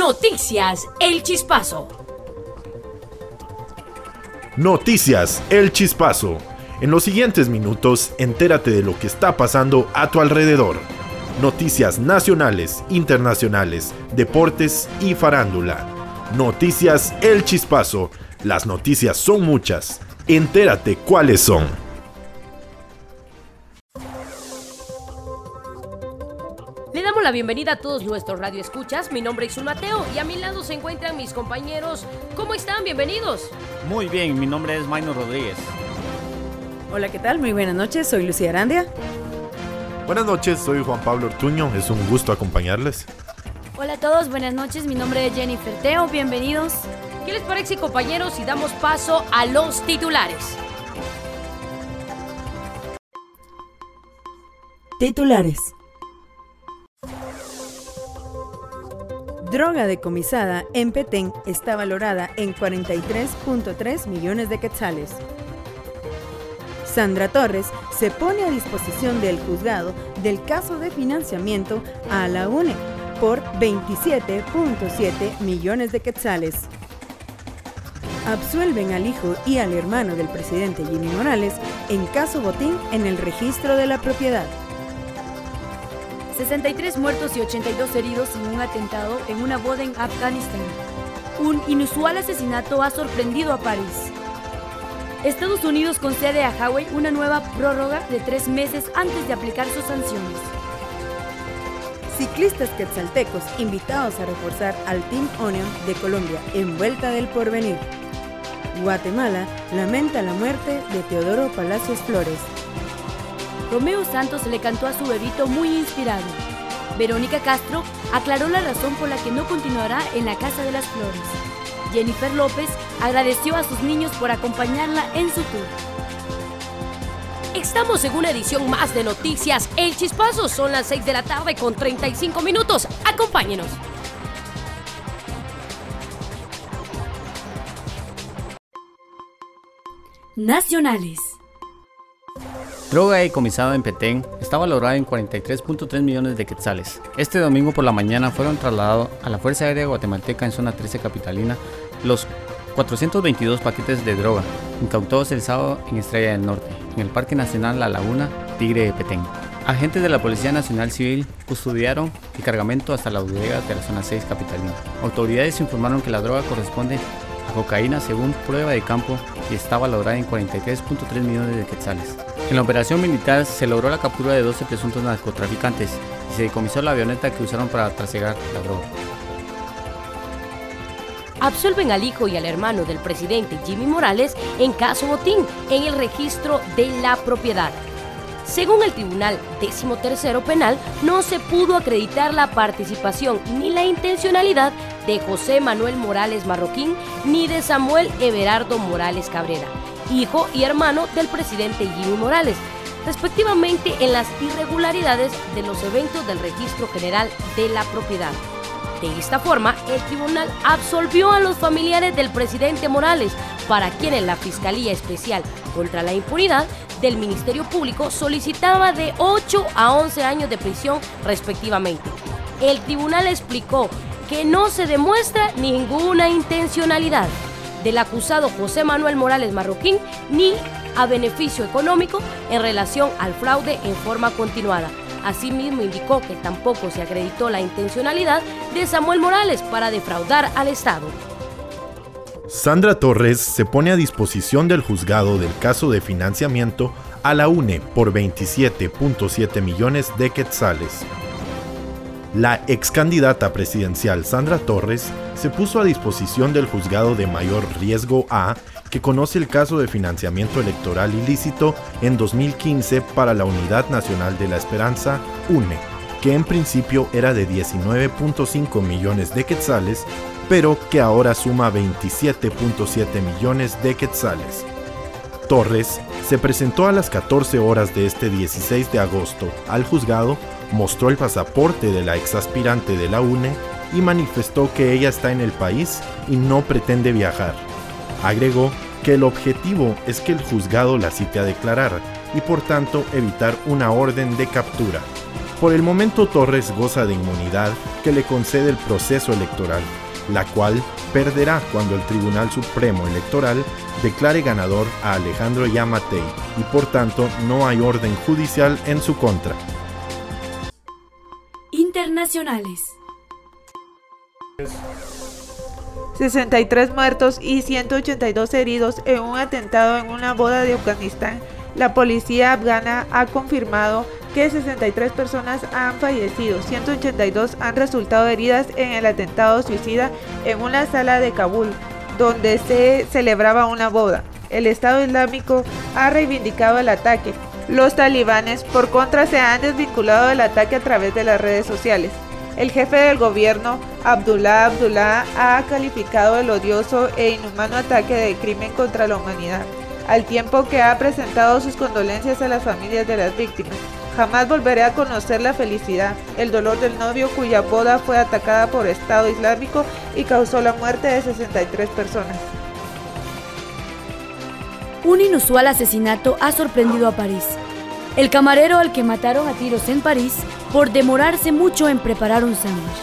Noticias El Chispazo. Noticias El Chispazo. En los siguientes minutos, entérate de lo que está pasando a tu alrededor. Noticias nacionales, internacionales, deportes y farándula. Noticias El Chispazo. Las noticias son muchas. Entérate cuáles son. Le damos la bienvenida a todos nuestros radioescuchas. Mi nombre es Sul Mateo y a mi lado se encuentran mis compañeros. ¿Cómo están? Bienvenidos. Muy bien, mi nombre es Maino Rodríguez. Hola, ¿qué tal? Muy buenas noches, soy Lucía Arandia. Buenas noches, soy Juan Pablo Ortuño. Es un gusto acompañarles. Hola a todos, buenas noches. Mi nombre es Jennifer Teo. Bienvenidos. ¿Qué les parece, compañeros, si damos paso a los titulares? Titulares. Droga decomisada en Petén está valorada en 43.3 millones de quetzales. Sandra Torres se pone a disposición del juzgado del caso de financiamiento a la UNE por 27.7 millones de quetzales. Absuelven al hijo y al hermano del presidente Jimmy Morales en caso botín en el registro de la propiedad. 63 muertos y 82 heridos en un atentado en una boda en Afganistán. Un inusual asesinato ha sorprendido a París. Estados Unidos concede a Huawei una nueva prórroga de tres meses antes de aplicar sus sanciones. Ciclistas quetzaltecos invitados a reforzar al Team Onion de Colombia en Vuelta del Porvenir. Guatemala lamenta la muerte de Teodoro Palacios Flores. Romeo Santos le cantó a su bebito muy inspirado. Verónica Castro aclaró la razón por la que no continuará en la Casa de las Flores. Jennifer López agradeció a sus niños por acompañarla en su tour. Estamos en una edición más de Noticias El Chispazo. Son las 6 de la tarde con 35 minutos. Acompáñenos. Nacionales. Droga decomisada en Petén está valorada en 43.3 millones de quetzales. Este domingo por la mañana fueron trasladados a la Fuerza Aérea Guatemalteca en zona 13 capitalina los 422 paquetes de droga incautados el sábado en Estrella del Norte, en el Parque Nacional La Laguna Tigre de Petén. Agentes de la Policía Nacional Civil custodiaron el cargamento hasta la bodega de la zona 6 capitalina. Autoridades informaron que la droga corresponde a cocaína según prueba de campo y está valorada en 43.3 millones de quetzales. En la operación militar se logró la captura de 12 presuntos narcotraficantes y se decomisó la avioneta que usaron para trasegar la droga. Absuelven al hijo y al hermano del presidente Jimmy Morales en caso botín en el registro de la propiedad. Según el Tribunal 13 Penal, no se pudo acreditar la participación ni la intencionalidad de José Manuel Morales Marroquín ni de Samuel Everardo Morales Cabrera, hijo y hermano del presidente Jimmy Morales, respectivamente en las irregularidades de los eventos del Registro General de la Propiedad. De esta forma, el tribunal absolvió a los familiares del presidente Morales, para quienes la Fiscalía Especial contra la Impunidad del Ministerio Público solicitaba de 8 a 11 años de prisión respectivamente. El tribunal explicó que no se demuestra ninguna intencionalidad del acusado José Manuel Morales Marroquín ni a beneficio económico en relación al fraude en forma continuada. Asimismo indicó que tampoco se acreditó la intencionalidad de Samuel Morales para defraudar al Estado. Sandra Torres se pone a disposición del juzgado del caso de financiamiento a la UNE por 27.7 millones de quetzales. La ex candidata presidencial Sandra Torres se puso a disposición del juzgado de mayor riesgo A que conoce el caso de financiamiento electoral ilícito en 2015 para la Unidad Nacional de la Esperanza, UNE, que en principio era de 19.5 millones de quetzales, pero que ahora suma 27.7 millones de quetzales. Torres se presentó a las 14 horas de este 16 de agosto al juzgado, mostró el pasaporte de la ex aspirante de la UNE y manifestó que ella está en el país y no pretende viajar. Agregó que el objetivo es que el juzgado la cite a declarar y por tanto evitar una orden de captura. Por el momento Torres goza de inmunidad que le concede el proceso electoral, la cual perderá cuando el Tribunal Supremo Electoral declare ganador a Alejandro Yamatei y por tanto no hay orden judicial en su contra. Internacionales. 63 muertos y 182 heridos en un atentado en una boda de Afganistán. La policía afgana ha confirmado que 63 personas han fallecido, 182 han resultado heridas en el atentado suicida en una sala de Kabul, donde se celebraba una boda. El Estado Islámico ha reivindicado el ataque. Los talibanes, por contra, se han desvinculado del ataque a través de las redes sociales. El jefe del gobierno, Abdullah Abdullah, ha calificado el odioso e inhumano ataque de crimen contra la humanidad, al tiempo que ha presentado sus condolencias a las familias de las víctimas. Jamás volveré a conocer la felicidad, el dolor del novio cuya boda fue atacada por Estado Islámico y causó la muerte de 63 personas. Un inusual asesinato ha sorprendido a París. El camarero al que mataron a tiros en París por demorarse mucho en preparar un sándwich.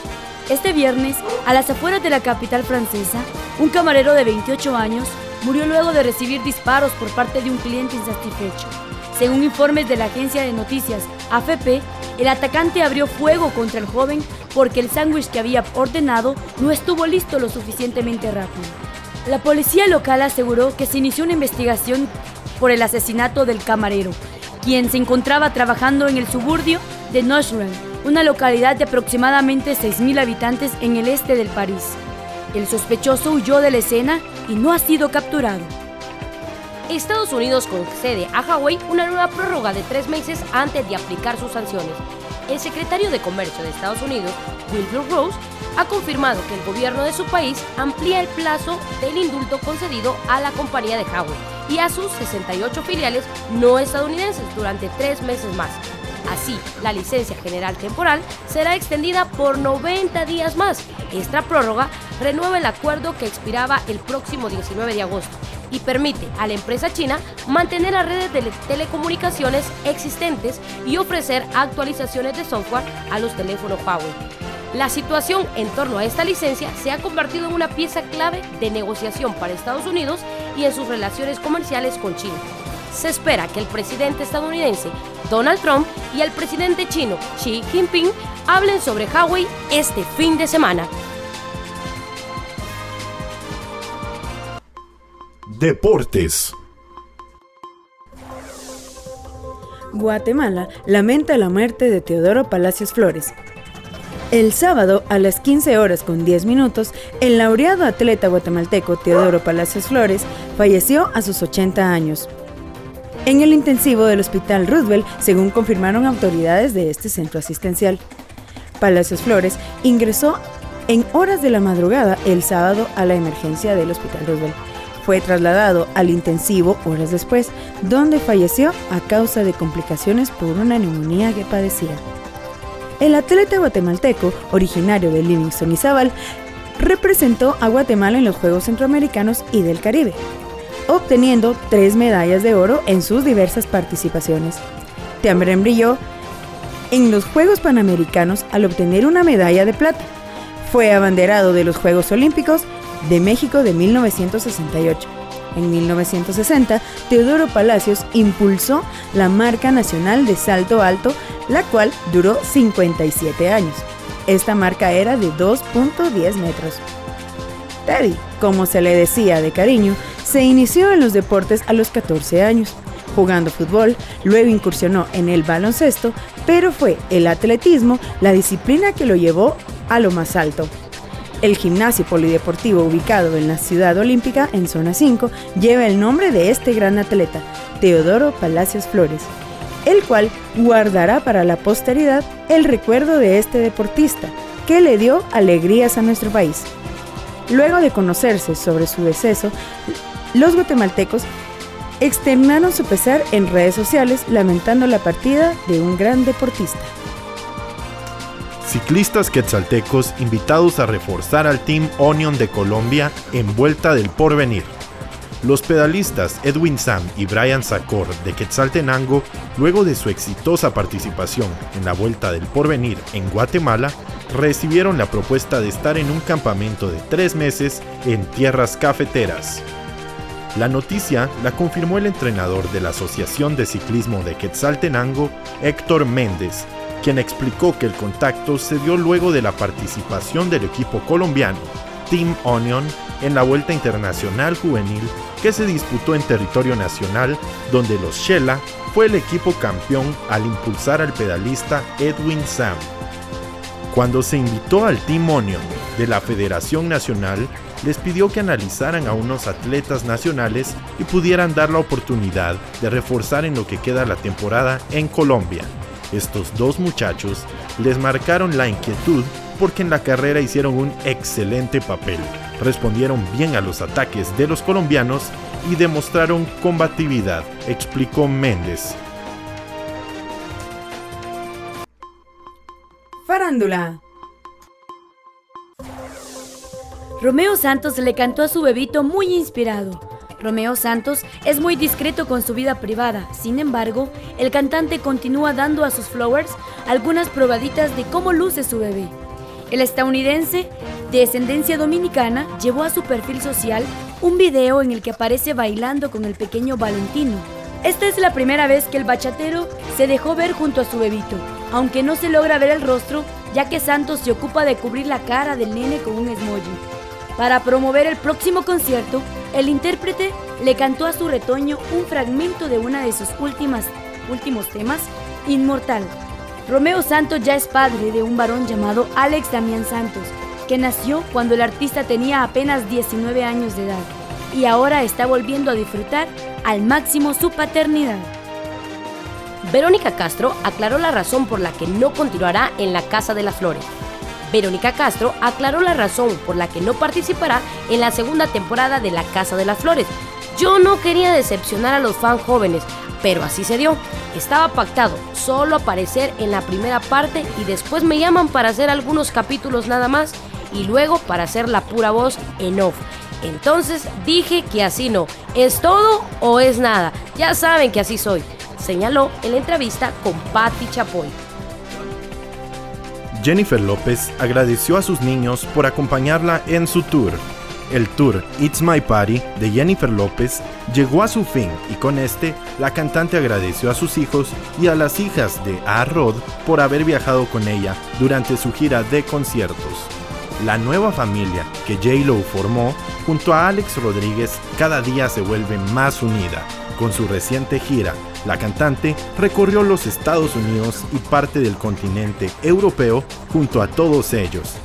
Este viernes, a las afueras de la capital francesa, un camarero de 28 años murió luego de recibir disparos por parte de un cliente insatisfecho. Según informes de la agencia de noticias AFP, el atacante abrió fuego contra el joven porque el sándwich que había ordenado no estuvo listo lo suficientemente rápido. La policía local aseguró que se inició una investigación por el asesinato del camarero, quien se encontraba trabajando en el suburbio de Nocheren, una localidad de aproximadamente 6.000 habitantes en el este del París. El sospechoso huyó de la escena y no ha sido capturado. Estados Unidos concede a Hawái una nueva prórroga de tres meses antes de aplicar sus sanciones. El secretario de Comercio de Estados Unidos, Wilbur Rose, ha confirmado que el gobierno de su país amplía el plazo del indulto concedido a la compañía de Hawái y a sus 68 filiales no estadounidenses durante tres meses más. Así, la licencia general temporal será extendida por 90 días más. Esta prórroga renueva el acuerdo que expiraba el próximo 19 de agosto y permite a la empresa china mantener las redes de telecomunicaciones existentes y ofrecer actualizaciones de software a los teléfonos Huawei. La situación en torno a esta licencia se ha convertido en una pieza clave de negociación para Estados Unidos y en sus relaciones comerciales con China. Se espera que el presidente estadounidense Donald Trump y el presidente chino Xi Jinping hablen sobre Huawei este fin de semana. Deportes. Guatemala lamenta la muerte de Teodoro Palacios Flores. El sábado a las 15 horas con 10 minutos, el laureado atleta guatemalteco Teodoro Palacios Flores falleció a sus 80 años. En el intensivo del Hospital Roosevelt, según confirmaron autoridades de este centro asistencial. Palacios Flores ingresó en horas de la madrugada el sábado a la emergencia del Hospital Roosevelt fue trasladado al intensivo horas después, donde falleció a causa de complicaciones por una neumonía que padecía. El atleta guatemalteco, originario de Livingston y Zabal, representó a Guatemala en los Juegos Centroamericanos y del Caribe, obteniendo tres medallas de oro en sus diversas participaciones. También brilló en los Juegos Panamericanos al obtener una medalla de plata. Fue abanderado de los Juegos Olímpicos de México de 1968. En 1960, Teodoro Palacios impulsó la marca nacional de salto alto, la cual duró 57 años. Esta marca era de 2.10 metros. Teddy, como se le decía de cariño, se inició en los deportes a los 14 años, jugando fútbol, luego incursionó en el baloncesto, pero fue el atletismo la disciplina que lo llevó a lo más alto. El gimnasio polideportivo ubicado en la Ciudad Olímpica, en Zona 5, lleva el nombre de este gran atleta, Teodoro Palacios Flores, el cual guardará para la posteridad el recuerdo de este deportista, que le dio alegrías a nuestro país. Luego de conocerse sobre su deceso, los guatemaltecos externaron su pesar en redes sociales lamentando la partida de un gran deportista. Ciclistas quetzaltecos invitados a reforzar al Team Onion de Colombia en Vuelta del Porvenir. Los pedalistas Edwin Sam y Brian Sacor de Quetzaltenango, luego de su exitosa participación en la Vuelta del Porvenir en Guatemala, recibieron la propuesta de estar en un campamento de tres meses en tierras cafeteras. La noticia la confirmó el entrenador de la Asociación de Ciclismo de Quetzaltenango, Héctor Méndez, quien explicó que el contacto se dio luego de la participación del equipo colombiano, Team Onion, en la Vuelta Internacional Juvenil que se disputó en territorio nacional, donde los Shela fue el equipo campeón al impulsar al pedalista Edwin Sam. Cuando se invitó al Team Onion de la Federación Nacional, les pidió que analizaran a unos atletas nacionales y pudieran dar la oportunidad de reforzar en lo que queda la temporada en Colombia. Estos dos muchachos les marcaron la inquietud porque en la carrera hicieron un excelente papel, respondieron bien a los ataques de los colombianos y demostraron combatividad, explicó Méndez. Farándula. Romeo Santos le cantó a su bebito muy inspirado. Romeo Santos es muy discreto con su vida privada, sin embargo, el cantante continúa dando a sus flowers algunas probaditas de cómo luce su bebé. El estadounidense, de descendencia dominicana, llevó a su perfil social un video en el que aparece bailando con el pequeño Valentino. Esta es la primera vez que el bachatero se dejó ver junto a su bebito, aunque no se logra ver el rostro, ya que Santos se ocupa de cubrir la cara del nene con un emoji. Para promover el próximo concierto, el intérprete le cantó a su retoño un fragmento de una de sus últimas, últimos temas, Inmortal. Romeo Santos ya es padre de un varón llamado Alex Damián Santos, que nació cuando el artista tenía apenas 19 años de edad y ahora está volviendo a disfrutar al máximo su paternidad. Verónica Castro aclaró la razón por la que no continuará en la Casa de las Flores. Verónica Castro aclaró la razón por la que no participará en la segunda temporada de La Casa de las Flores. Yo no quería decepcionar a los fans jóvenes, pero así se dio. Estaba pactado solo aparecer en la primera parte y después me llaman para hacer algunos capítulos nada más y luego para hacer la pura voz en off. Entonces dije que así no, es todo o es nada. Ya saben que así soy, señaló en la entrevista con Patti Chapoy. Jennifer López agradeció a sus niños por acompañarla en su tour. El tour It's My Party de Jennifer López llegó a su fin y con este la cantante agradeció a sus hijos y a las hijas de A. Rod por haber viajado con ella durante su gira de conciertos. La nueva familia que J-Lo formó junto a Alex Rodríguez cada día se vuelve más unida. Con su reciente gira la cantante recorrió los Estados Unidos y parte del continente europeo junto a todos ellos.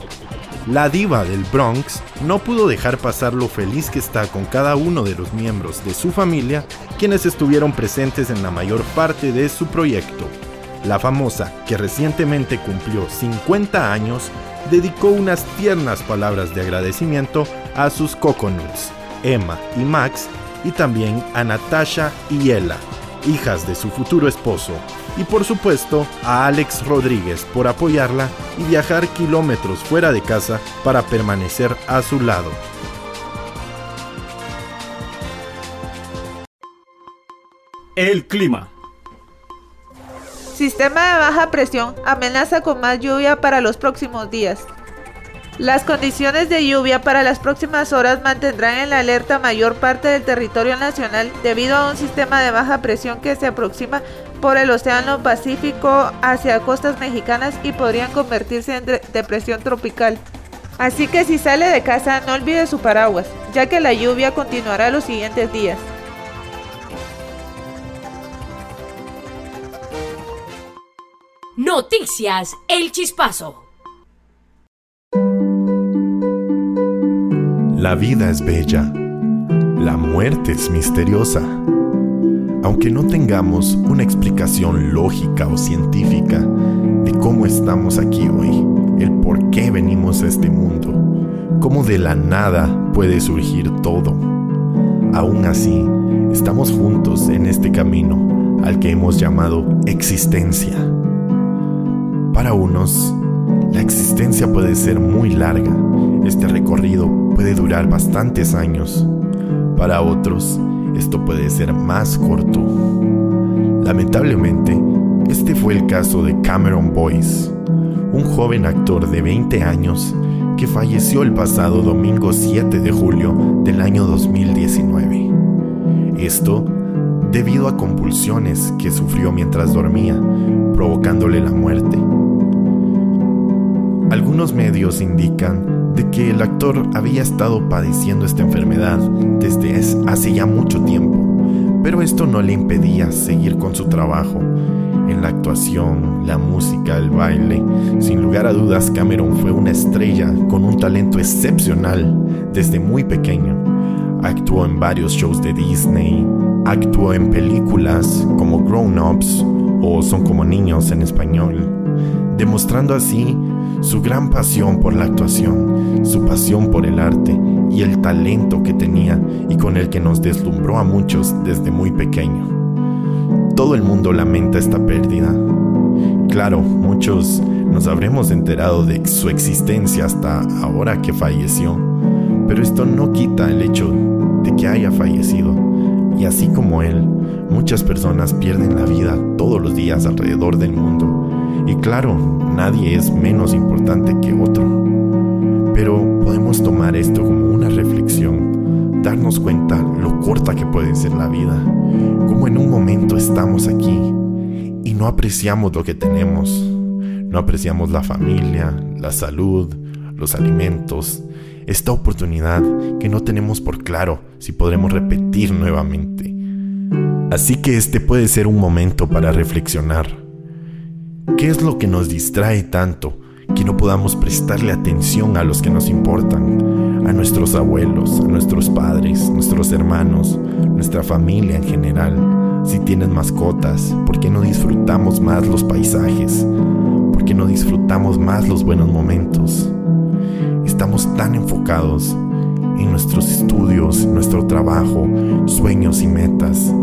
La diva del Bronx no pudo dejar pasar lo feliz que está con cada uno de los miembros de su familia, quienes estuvieron presentes en la mayor parte de su proyecto. La famosa, que recientemente cumplió 50 años, dedicó unas tiernas palabras de agradecimiento a sus coconuts, Emma y Max, y también a Natasha y Ella, hijas de su futuro esposo, y por supuesto a Alex Rodríguez por apoyarla y viajar kilómetros fuera de casa para permanecer a su lado. El clima. Sistema de baja presión amenaza con más lluvia para los próximos días. Las condiciones de lluvia para las próximas horas mantendrán en la alerta mayor parte del territorio nacional debido a un sistema de baja presión que se aproxima por el Océano Pacífico hacia costas mexicanas y podrían convertirse en depresión tropical. Así que si sale de casa no olvide su paraguas, ya que la lluvia continuará los siguientes días. Noticias El Chispazo. La vida es bella, la muerte es misteriosa. Aunque no tengamos una explicación lógica o científica de cómo estamos aquí hoy, el por qué venimos a este mundo, cómo de la nada puede surgir todo, aún así estamos juntos en este camino al que hemos llamado existencia. Para unos, la existencia puede ser muy larga. Este recorrido puede durar bastantes años. Para otros, esto puede ser más corto. Lamentablemente, este fue el caso de Cameron Boyce, un joven actor de 20 años que falleció el pasado domingo 7 de julio del año 2019. Esto debido a convulsiones que sufrió mientras dormía, provocándole la muerte. Algunos medios indican de que el actor había estado padeciendo esta enfermedad desde hace ya mucho tiempo, pero esto no le impedía seguir con su trabajo en la actuación, la música, el baile. Sin lugar a dudas, Cameron fue una estrella con un talento excepcional desde muy pequeño. Actuó en varios shows de Disney, actuó en películas como Grown Ups o Son como niños en español, demostrando así su gran pasión por la actuación, su pasión por el arte y el talento que tenía y con el que nos deslumbró a muchos desde muy pequeño. Todo el mundo lamenta esta pérdida. Claro, muchos nos habremos enterado de su existencia hasta ahora que falleció, pero esto no quita el hecho de que haya fallecido. Y así como él, muchas personas pierden la vida todos los días alrededor del mundo. Y claro, nadie es menos importante que otro. Pero podemos tomar esto como una reflexión, darnos cuenta lo corta que puede ser la vida, como en un momento estamos aquí y no apreciamos lo que tenemos, no apreciamos la familia, la salud, los alimentos, esta oportunidad que no tenemos por claro si podremos repetir nuevamente. Así que este puede ser un momento para reflexionar ¿Qué es lo que nos distrae tanto que no podamos prestarle atención a los que nos importan? A nuestros abuelos, a nuestros padres, nuestros hermanos, nuestra familia en general. Si tienen mascotas, ¿por qué no disfrutamos más los paisajes? ¿Por qué no disfrutamos más los buenos momentos? Estamos tan enfocados en nuestros estudios, nuestro trabajo, sueños y metas,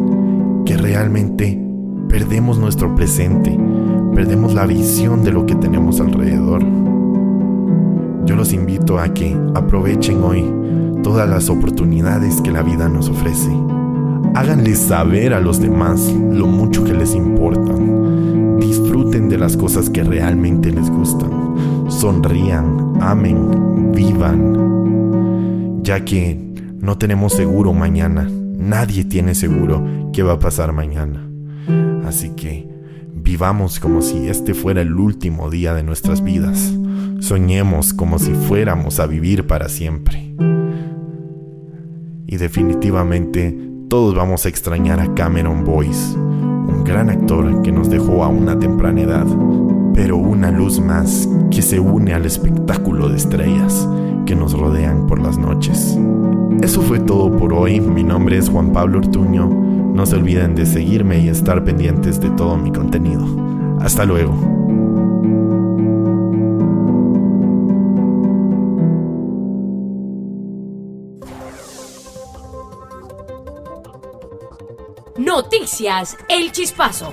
que realmente perdemos nuestro presente perdemos la visión de lo que tenemos alrededor. Yo los invito a que aprovechen hoy todas las oportunidades que la vida nos ofrece. Háganles saber a los demás lo mucho que les importan. Disfruten de las cosas que realmente les gustan. Sonrían, amen, vivan. Ya que no tenemos seguro mañana. Nadie tiene seguro qué va a pasar mañana. Así que Vivamos como si este fuera el último día de nuestras vidas. Soñemos como si fuéramos a vivir para siempre. Y definitivamente todos vamos a extrañar a Cameron Boyce, un gran actor que nos dejó a una temprana edad, pero una luz más que se une al espectáculo de estrellas que nos rodean por las noches. Eso fue todo por hoy. Mi nombre es Juan Pablo Ortuño no se olviden de seguirme y estar pendientes de todo mi contenido. Hasta luego. Noticias El Chispazo.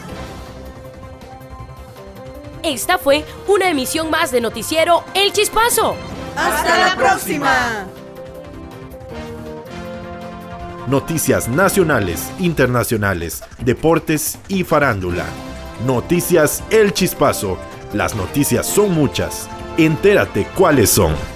Esta fue una emisión más de Noticiero El Chispazo. ¡Hasta la próxima! Noticias nacionales, internacionales, deportes y farándula. Noticias El Chispazo. Las noticias son muchas. Entérate cuáles son.